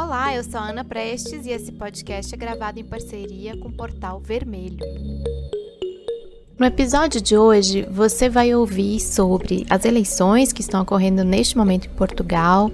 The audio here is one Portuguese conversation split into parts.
Olá, eu sou a Ana Prestes e esse podcast é gravado em parceria com o Portal Vermelho. No episódio de hoje, você vai ouvir sobre as eleições que estão ocorrendo neste momento em Portugal,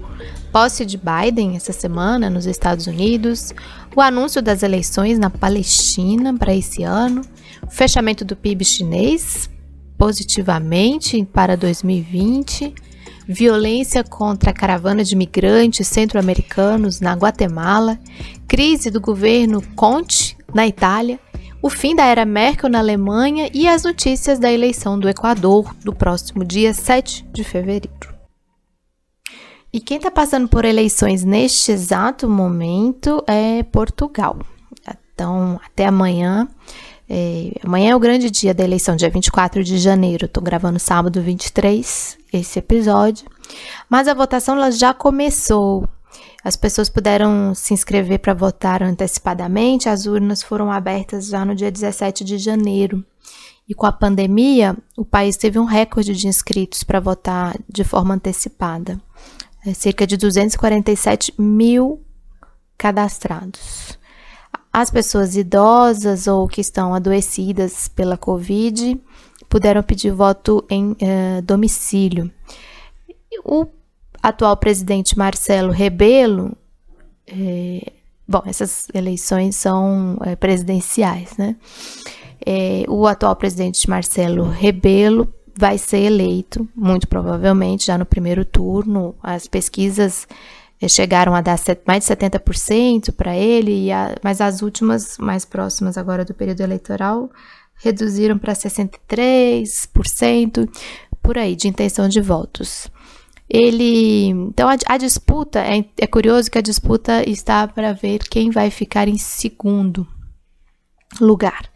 posse de Biden essa semana nos Estados Unidos, o anúncio das eleições na Palestina para esse ano, o fechamento do PIB chinês positivamente para 2020 violência contra a caravana de migrantes centro-americanos na Guatemala, crise do governo Conte na Itália, o fim da era Merkel na Alemanha e as notícias da eleição do Equador do próximo dia 7 de fevereiro. E quem está passando por eleições neste exato momento é Portugal. Então, até amanhã é, amanhã é o grande dia da eleição, dia 24 de janeiro. Estou gravando sábado 23 esse episódio. Mas a votação ela já começou. As pessoas puderam se inscrever para votar antecipadamente. As urnas foram abertas já no dia 17 de janeiro. E com a pandemia, o país teve um recorde de inscritos para votar de forma antecipada. É cerca de 247 mil cadastrados. As pessoas idosas ou que estão adoecidas pela Covid puderam pedir voto em eh, domicílio. O atual presidente Marcelo Rebelo, eh, bom, essas eleições são eh, presidenciais, né? o atual presidente Marcelo Rebelo vai ser eleito, muito provavelmente, já no primeiro turno. As pesquisas chegaram a dar mais de 70% para ele, a, mas as últimas, mais próximas agora do período eleitoral, reduziram para 63%, por aí, de intenção de votos. Ele. Então, a, a disputa, é, é curioso que a disputa está para ver quem vai ficar em segundo lugar.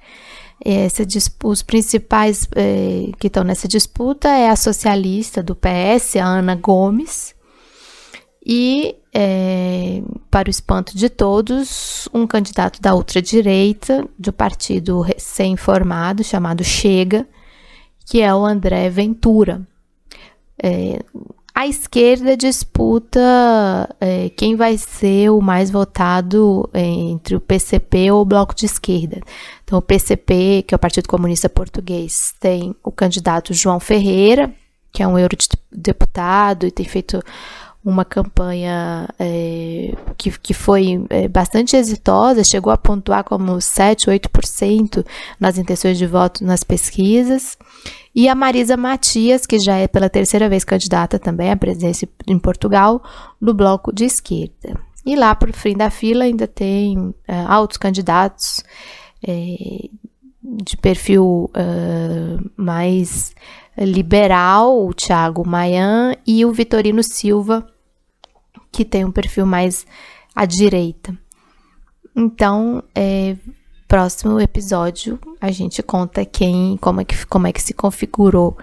Essa, os principais eh, que estão nessa disputa é a socialista do PS, a Ana Gomes, e, é, para o espanto de todos, um candidato da ultradireita, do partido recém-formado, chamado Chega, que é o André Ventura. É, a esquerda disputa é, quem vai ser o mais votado é, entre o PCP ou o Bloco de Esquerda. Então, o PCP, que é o Partido Comunista Português, tem o candidato João Ferreira, que é um eurodeputado e tem feito uma campanha é, que, que foi é, bastante exitosa, chegou a pontuar como 7, 8% nas intenções de voto nas pesquisas. E a Marisa Matias, que já é pela terceira vez candidata também à presidência em Portugal, no bloco de esquerda. E lá por fim da fila ainda tem é, altos candidatos é, de perfil uh, mais liberal, o Thiago Mayan, e o Vitorino Silva, que tem um perfil mais à direita. Então, é, próximo episódio a gente conta quem, como é que, como é que se configurou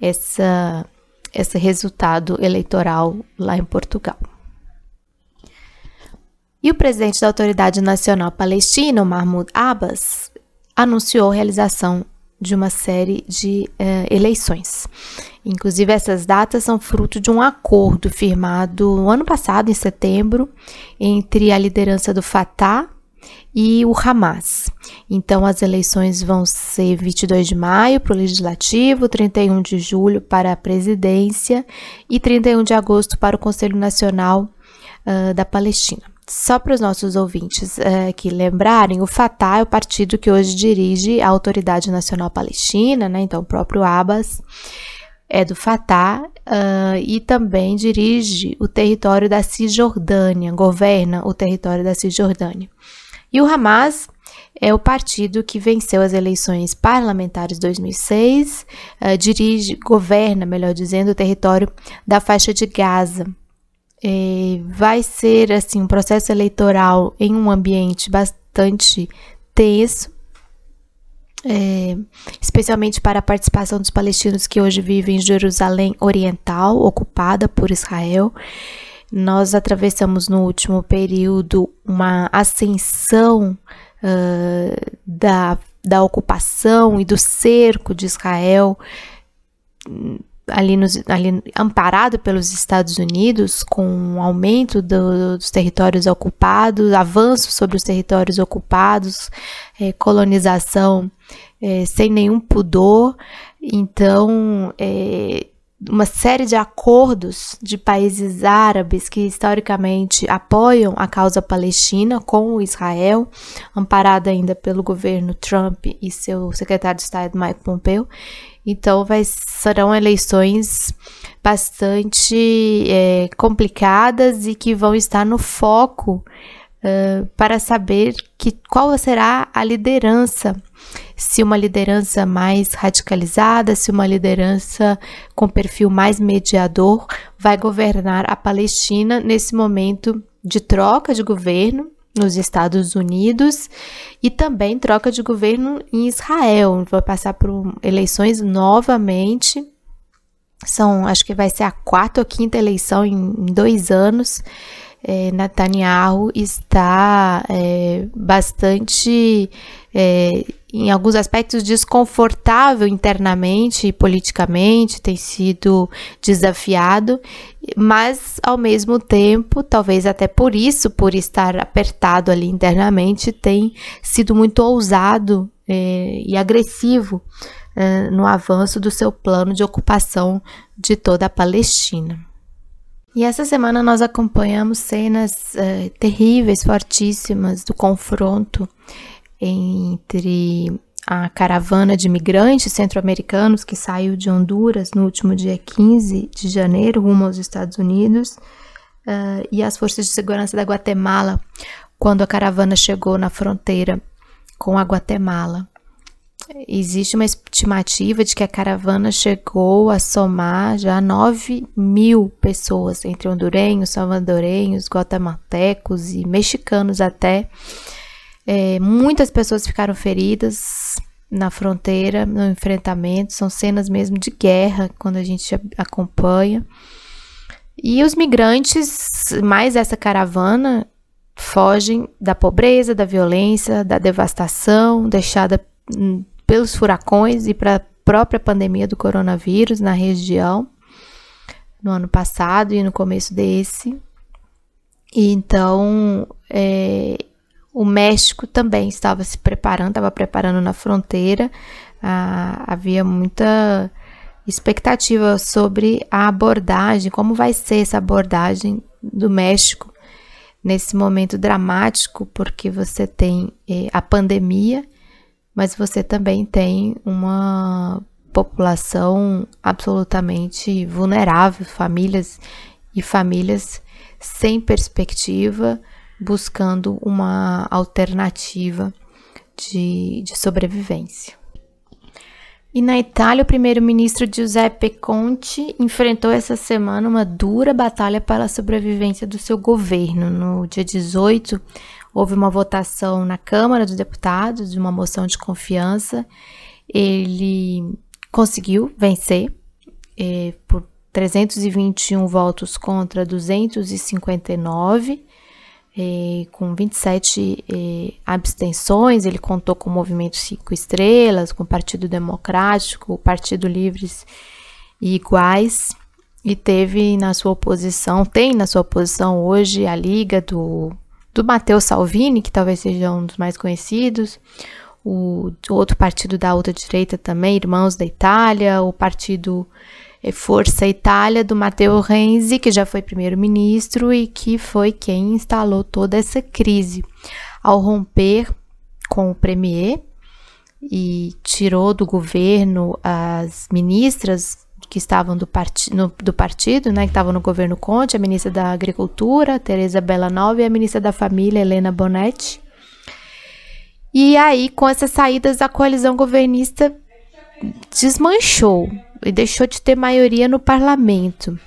essa, esse resultado eleitoral lá em Portugal. E o presidente da Autoridade Nacional Palestina, Mahmoud Abbas, anunciou a realização de uma série de uh, eleições. Inclusive, essas datas são fruto de um acordo firmado no ano passado, em setembro, entre a liderança do Fatah e o Hamas. Então, as eleições vão ser 22 de maio para o Legislativo, 31 de julho para a Presidência e 31 de agosto para o Conselho Nacional uh, da Palestina. Só para os nossos ouvintes é, que lembrarem, o Fatah é o partido que hoje dirige a Autoridade Nacional Palestina, né? Então, o próprio Abbas é do Fatah uh, e também dirige o território da Cisjordânia, governa o território da Cisjordânia. E o Hamas é o partido que venceu as eleições parlamentares 2006, uh, dirige, governa, melhor dizendo, o território da faixa de Gaza, é, vai ser assim um processo eleitoral em um ambiente bastante tenso, é, especialmente para a participação dos palestinos que hoje vivem em Jerusalém Oriental, ocupada por Israel. Nós atravessamos no último período uma ascensão uh, da, da ocupação e do cerco de Israel ali, nos, ali amparado pelos Estados Unidos, com o aumento do, dos territórios ocupados, avanço sobre os territórios ocupados, é, colonização é, sem nenhum pudor. Então, é, uma série de acordos de países árabes que historicamente apoiam a causa palestina com Israel, amparada ainda pelo governo Trump e seu secretário de Estado Mike Pompeo. Então, vai, serão eleições bastante é, complicadas e que vão estar no foco uh, para saber que, qual será a liderança. Se uma liderança mais radicalizada, se uma liderança com perfil mais mediador vai governar a Palestina nesse momento de troca de governo nos Estados Unidos e também troca de governo em Israel. Vai passar por eleições novamente. São, acho que vai ser a quarta ou quinta eleição em, dois anos. É, Netanyahu está é, bastante é, em alguns aspectos desconfortável internamente e politicamente, tem sido desafiado, mas ao mesmo tempo, talvez até por isso, por estar apertado ali internamente, tem sido muito ousado é, e agressivo é, no avanço do seu plano de ocupação de toda a Palestina. E essa semana nós acompanhamos cenas é, terríveis, fortíssimas do confronto entre a caravana de migrantes centro-americanos que saiu de Honduras no último dia 15 de janeiro rumo aos Estados Unidos uh, e as forças de segurança da Guatemala quando a caravana chegou na fronteira com a Guatemala. Existe uma estimativa de que a caravana chegou a somar já 9 mil pessoas, entre hondurenhos, salvadorenhos, guatemaltecos e mexicanos até, é, muitas pessoas ficaram feridas na fronteira, no enfrentamento. São cenas mesmo de guerra quando a gente acompanha. E os migrantes, mais essa caravana, fogem da pobreza, da violência, da devastação deixada hum, pelos furacões e para a própria pandemia do coronavírus na região no ano passado e no começo desse. E então, é, o México também estava se preparando, estava preparando na fronteira. Ah, havia muita expectativa sobre a abordagem, como vai ser essa abordagem do México nesse momento dramático, porque você tem eh, a pandemia, mas você também tem uma população absolutamente vulnerável, famílias e famílias sem perspectiva, buscando uma alternativa de, de sobrevivência. E na Itália, o primeiro-ministro Giuseppe Conte enfrentou essa semana uma dura batalha pela sobrevivência do seu governo. No dia 18, houve uma votação na Câmara dos Deputados de uma moção de confiança. Ele conseguiu vencer eh, por 321 votos contra 259 eh, com 27 eh, abstenções, ele contou com o Movimento Cinco Estrelas, com o Partido Democrático, o Partido Livres e Iguais, e teve na sua oposição, tem na sua oposição hoje a Liga do, do Matteo Salvini, que talvez seja um dos mais conhecidos, o outro partido da outra direita também, Irmãos da Itália, o Partido Força Itália do Matteo Renzi, que já foi primeiro-ministro e que foi quem instalou toda essa crise. Ao romper com o premier e tirou do governo as ministras que estavam do, no, do partido, né, que estavam no governo Conte, a ministra da Agricultura, Teresa Bellanova, e a ministra da Família, Helena Bonetti. E aí, com essas saídas, a coalizão governista desmanchou e deixou de ter maioria no parlamento.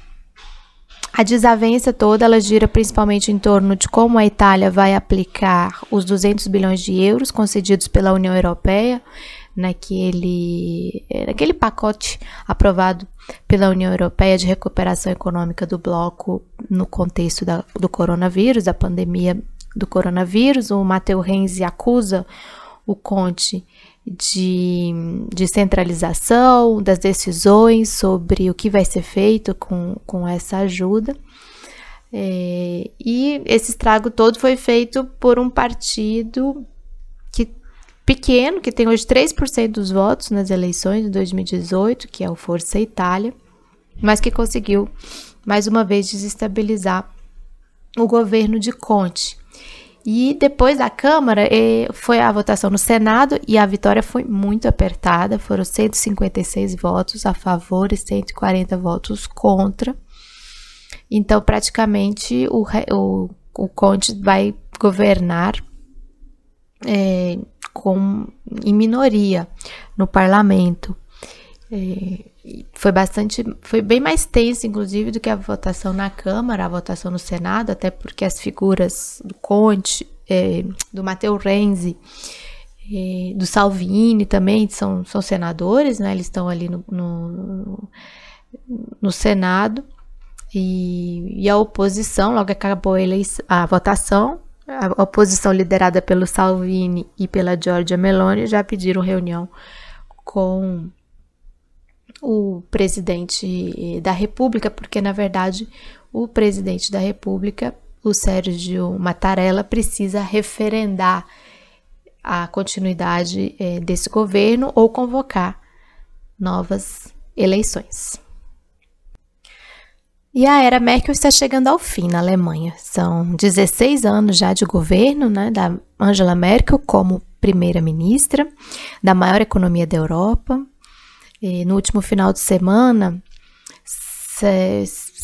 A desavença toda ela gira principalmente em torno de como a Itália vai aplicar os 200 bilhões de euros concedidos pela União Europeia naquele, naquele pacote aprovado pela União Europeia de recuperação econômica do bloco no contexto da, do coronavírus, da pandemia do coronavírus. O Matteo Renzi acusa o Conte de, de centralização das decisões sobre o que vai ser feito com, com essa ajuda. É, e esse estrago todo foi feito por um partido que pequeno, que tem hoje 3% dos votos nas eleições de 2018, que é o Força Itália, mas que conseguiu mais uma vez desestabilizar o governo de Conte. E depois da Câmara, foi a votação no Senado e a vitória foi muito apertada. Foram 156 votos a favor e 140 votos contra. Então, praticamente, o, o, o Conte vai governar é, com, em minoria no parlamento. É, foi bastante, foi bem mais tenso, inclusive, do que a votação na Câmara, a votação no Senado, até porque as figuras do Conte, é, do Matteo Renzi, do Salvini também são, são senadores, né? Eles estão ali no, no, no Senado. E, e, a oposição, logo acabou a, a votação, a oposição liderada pelo Salvini e pela Giorgia Meloni já pediram reunião com o presidente da República, porque na verdade o presidente da República, o Sérgio Mattarella, precisa referendar a continuidade é, desse governo ou convocar novas eleições. E a era Merkel está chegando ao fim na Alemanha. São 16 anos já de governo né, da Angela Merkel como primeira-ministra da maior economia da Europa, no último final de semana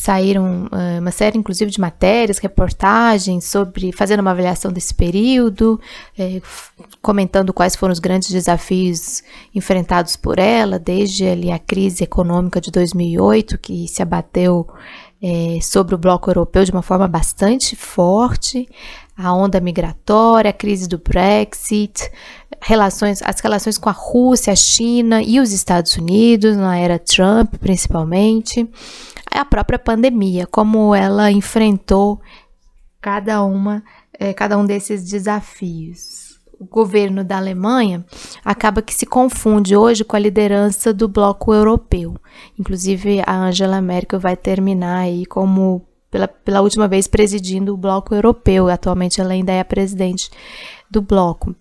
saíram uh, uma série, inclusive, de matérias, reportagens sobre fazendo uma avaliação desse período, eh, comentando quais foram os grandes desafios enfrentados por ela, desde ali a crise econômica de 2008, que se abateu eh, sobre o bloco europeu de uma forma bastante forte, a onda migratória, a crise do Brexit, relações, as relações com a Rússia, a China e os Estados Unidos, na era Trump principalmente, a própria pandemia, como ela enfrentou cada uma, é, cada um desses desafios. O governo da Alemanha acaba que se confunde hoje com a liderança do bloco europeu. Inclusive, a Angela Merkel vai terminar aí como pela, pela última vez presidindo o bloco europeu. Atualmente ela ainda é a presidente do bloco.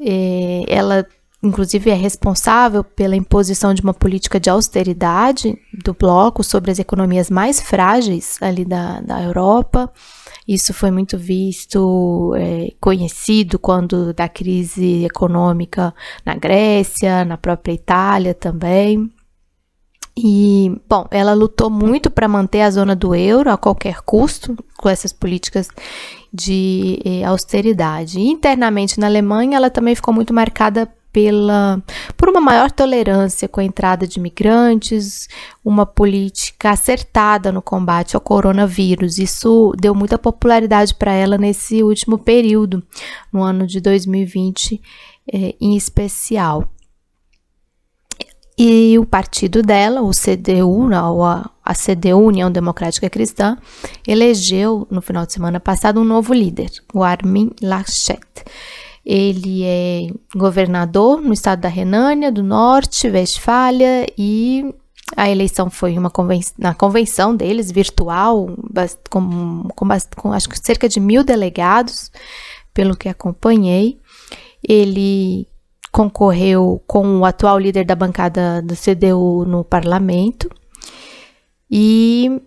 É, ela, inclusive, é responsável pela imposição de uma política de austeridade do bloco sobre as economias mais frágeis ali da, da Europa. Isso foi muito visto, é, conhecido quando da crise econômica na Grécia, na própria Itália também. E, bom, ela lutou muito para manter a zona do euro a qualquer custo, com essas políticas de eh, austeridade. E, internamente na Alemanha, ela também ficou muito marcada pela, por uma maior tolerância com a entrada de migrantes, uma política acertada no combate ao coronavírus. Isso deu muita popularidade para ela nesse último período, no ano de 2020 eh, em especial. E o partido dela, o CDU, ou a, a CDU, União Democrática Cristã, elegeu no final de semana passado um novo líder, o Armin Laschet. Ele é governador no estado da Renânia do Norte, Westfália, e a eleição foi uma na convenção deles, virtual, com, com, com acho que cerca de mil delegados, pelo que acompanhei. Ele concorreu com o atual líder da bancada do CDU no parlamento e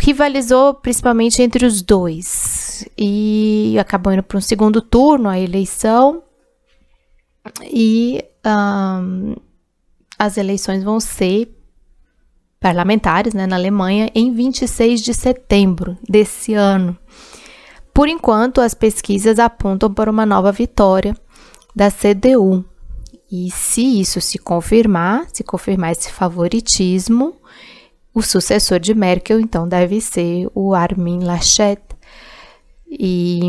rivalizou principalmente entre os dois e acabou indo para um segundo turno a eleição e um, as eleições vão ser parlamentares né, na Alemanha em 26 de setembro desse ano. Por enquanto, as pesquisas apontam para uma nova vitória da CDU. E se isso se confirmar, se confirmar esse favoritismo, o sucessor de Merkel então deve ser o Armin Laschet e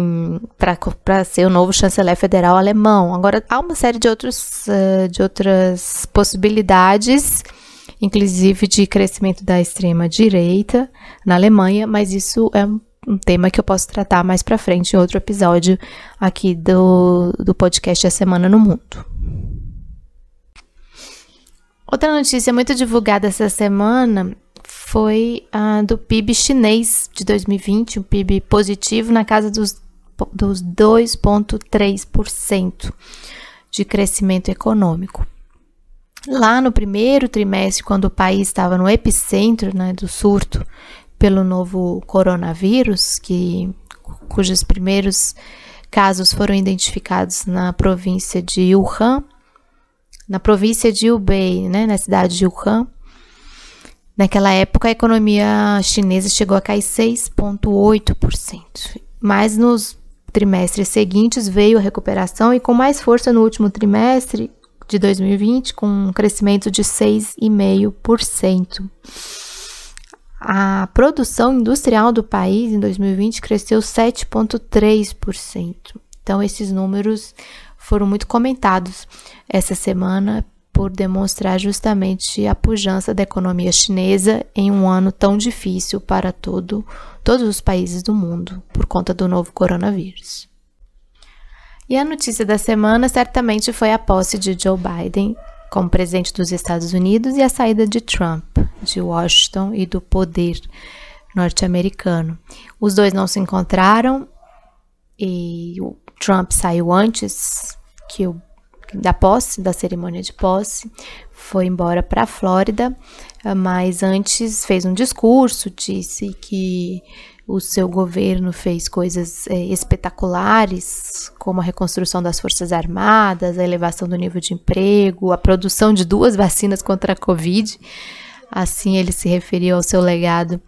para ser o novo chanceler federal alemão. Agora há uma série de outros uh, de outras possibilidades, inclusive de crescimento da extrema direita na Alemanha, mas isso é um tema que eu posso tratar mais para frente em outro episódio aqui do, do podcast A Semana no Mundo. Outra notícia muito divulgada essa semana foi a do PIB chinês de 2020, um PIB positivo na casa dos, dos 2,3% de crescimento econômico. Lá no primeiro trimestre, quando o país estava no epicentro né, do surto pelo novo coronavírus, que, cujos primeiros casos foram identificados na província de Wuhan, na província de Hubei, né, na cidade de Wuhan. Naquela época, a economia chinesa chegou a cair 6,8%. Mas nos trimestres seguintes veio a recuperação e com mais força no último trimestre de 2020, com um crescimento de 6,5%. A produção industrial do país em 2020 cresceu 7,3%. Então, esses números foram muito comentados essa semana por demonstrar justamente a pujança da economia chinesa em um ano tão difícil para todo, todos os países do mundo por conta do novo coronavírus. E a notícia da semana certamente foi a posse de Joe Biden como presidente dos Estados Unidos e a saída de Trump de Washington e do poder norte-americano. Os dois não se encontraram e o Trump saiu antes que o da posse, da cerimônia de posse, foi embora para a Flórida, mas antes fez um discurso, disse que o seu governo fez coisas é, espetaculares, como a reconstrução das Forças Armadas, a elevação do nível de emprego, a produção de duas vacinas contra a Covid. Assim ele se referiu ao seu legado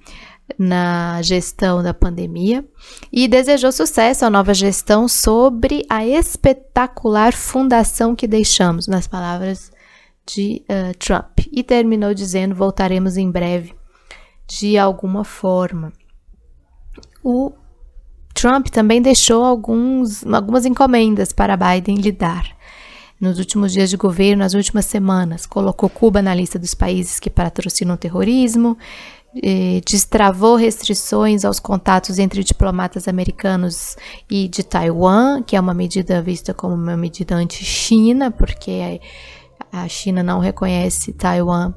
na gestão da pandemia e desejou sucesso à nova gestão sobre a espetacular fundação que deixamos, nas palavras de uh, Trump. E terminou dizendo: voltaremos em breve, de alguma forma. O Trump também deixou alguns, algumas encomendas para Biden lidar. Nos últimos dias de governo, nas últimas semanas, colocou Cuba na lista dos países que patrocinam o terrorismo, destravou restrições aos contatos entre diplomatas americanos e de Taiwan, que é uma medida vista como uma medida anti-China, porque a China não reconhece Taiwan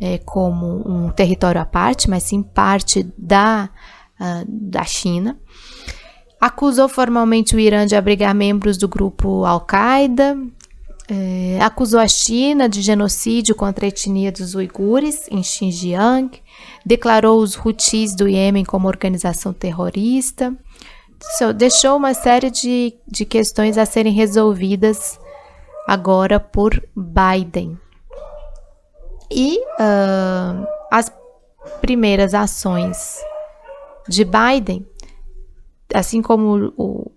eh, como um território à parte, mas sim parte da, uh, da China. Acusou formalmente o Irã de abrigar membros do grupo Al-Qaeda, é, acusou a China de genocídio contra a etnia dos uigures em Xinjiang, declarou os Houthis do Iêmen como organização terrorista, deixou uma série de, de questões a serem resolvidas agora por Biden. E uh, as primeiras ações de Biden, assim como o,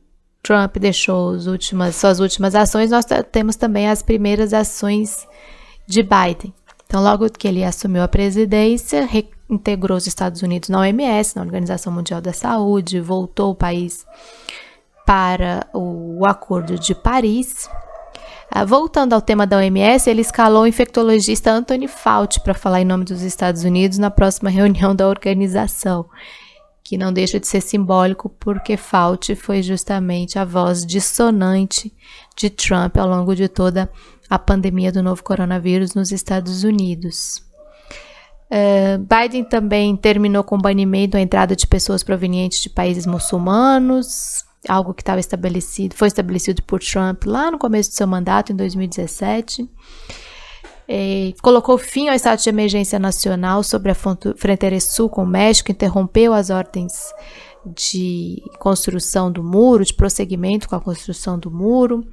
Trump deixou últimas, suas últimas ações, nós temos também as primeiras ações de Biden. Então, logo que ele assumiu a presidência, reintegrou os Estados Unidos na OMS, na Organização Mundial da Saúde, voltou o país para o Acordo de Paris. Ah, voltando ao tema da OMS, ele escalou o infectologista Anthony Fauci para falar em nome dos Estados Unidos na próxima reunião da organização que não deixa de ser simbólico porque Fauci foi justamente a voz dissonante de Trump ao longo de toda a pandemia do novo coronavírus nos Estados Unidos. Uh, Biden também terminou com o banimento da entrada de pessoas provenientes de países muçulmanos, algo que estava estabelecido, foi estabelecido por Trump lá no começo do seu mandato, em 2017 é, colocou fim ao estado de emergência nacional sobre a fronteira sul com o México, interrompeu as ordens de construção do muro, de prosseguimento com a construção do muro,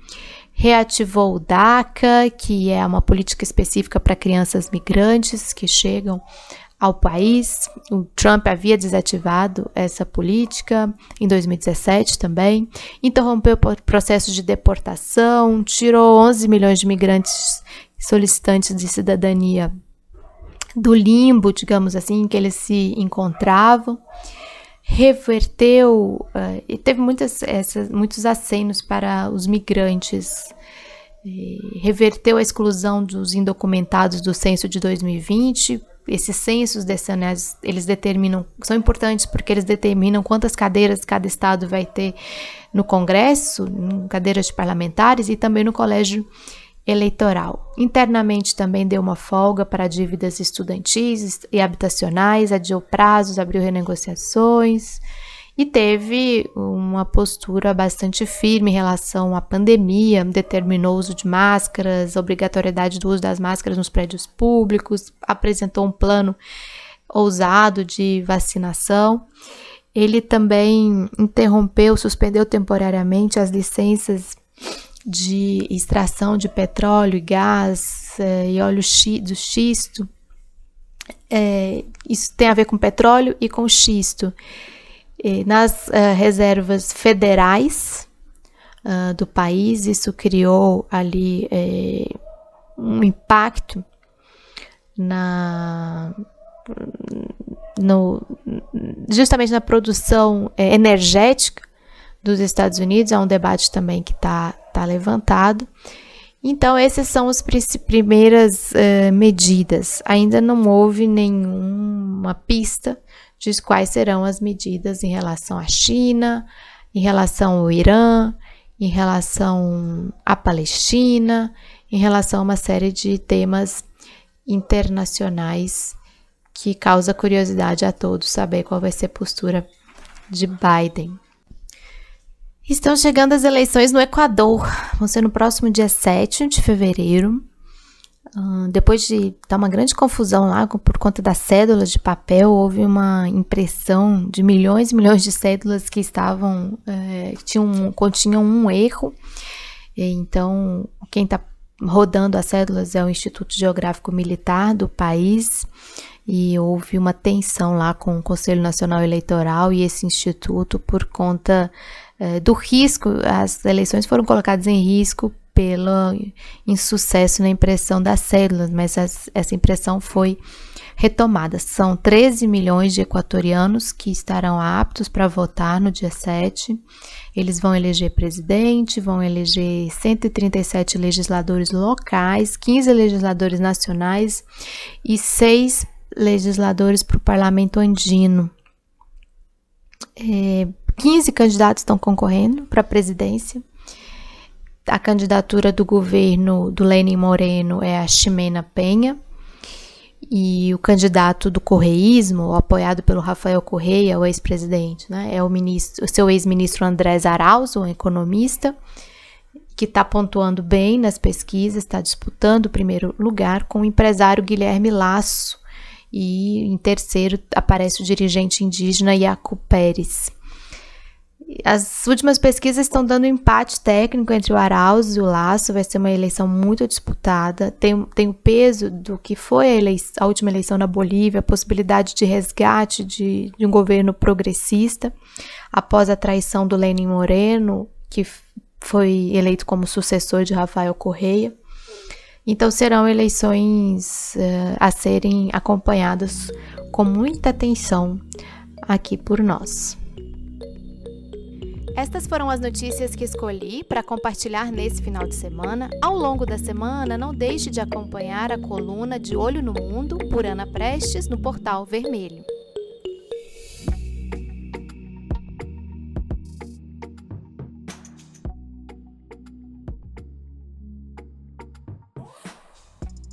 reativou o DACA, que é uma política específica para crianças migrantes que chegam ao país. O Trump havia desativado essa política em 2017 também. Interrompeu o processo de deportação, tirou 11 milhões de migrantes solicitantes de cidadania do limbo, digamos assim, em que eles se encontravam, reverteu uh, e teve muitas, essas, muitos acenos para os migrantes, reverteu a exclusão dos indocumentados do censo de 2020, esses censos decenais, eles determinam, são importantes porque eles determinam quantas cadeiras cada estado vai ter no Congresso, cadeiras de parlamentares e também no colégio eleitoral. Internamente também deu uma folga para dívidas estudantis e habitacionais, adiou prazos, abriu renegociações e teve uma postura bastante firme em relação à pandemia, determinou o uso de máscaras, obrigatoriedade do uso das máscaras nos prédios públicos, apresentou um plano ousado de vacinação. Ele também interrompeu, suspendeu temporariamente as licenças de extração de petróleo e gás é, e óleo do xisto. É, isso tem a ver com petróleo e com xisto nas uh, reservas federais uh, do país. Isso criou ali eh, um impacto na no, justamente na produção energética dos Estados Unidos. É um debate também que está tá levantado. Então, essas são as primeiras uh, medidas. Ainda não houve nenhuma pista de quais serão as medidas em relação à China, em relação ao Irã, em relação à Palestina, em relação a uma série de temas internacionais que causa curiosidade a todos saber qual vai ser a postura de Biden. Estão chegando as eleições no Equador, vão ser no próximo dia 7 de fevereiro. Depois de dar uma grande confusão lá por conta das cédulas de papel, houve uma impressão de milhões e milhões de cédulas que estavam, é, tinham, continham um erro. E, então, quem está rodando as cédulas é o Instituto Geográfico Militar do país e houve uma tensão lá com o Conselho Nacional Eleitoral e esse instituto por conta é, do risco, as eleições foram colocadas em risco pelo insucesso na impressão das células, mas essa impressão foi retomada. São 13 milhões de equatorianos que estarão aptos para votar no dia 7. Eles vão eleger presidente, vão eleger 137 legisladores locais, 15 legisladores nacionais e 6 legisladores para o parlamento andino. É, 15 candidatos estão concorrendo para a presidência a candidatura do governo do Lenin Moreno é a Ximena Penha. E o candidato do correísmo, apoiado pelo Rafael Correia, o ex-presidente, né, é o, ministro, o seu ex-ministro Andrés Arauz, um economista, que está pontuando bem nas pesquisas, está disputando o primeiro lugar com o empresário Guilherme Lasso. E em terceiro aparece o dirigente indígena Iaco Pérez. As últimas pesquisas estão dando empate técnico entre o Arauz e o Laço. Vai ser uma eleição muito disputada. Tem, tem o peso do que foi a, eleição, a última eleição na Bolívia, a possibilidade de resgate de, de um governo progressista após a traição do Lenin Moreno, que foi eleito como sucessor de Rafael Correia. Então serão eleições uh, a serem acompanhadas com muita atenção aqui por nós. Estas foram as notícias que escolhi para compartilhar nesse final de semana. Ao longo da semana, não deixe de acompanhar a coluna De Olho no Mundo por Ana Prestes no portal Vermelho.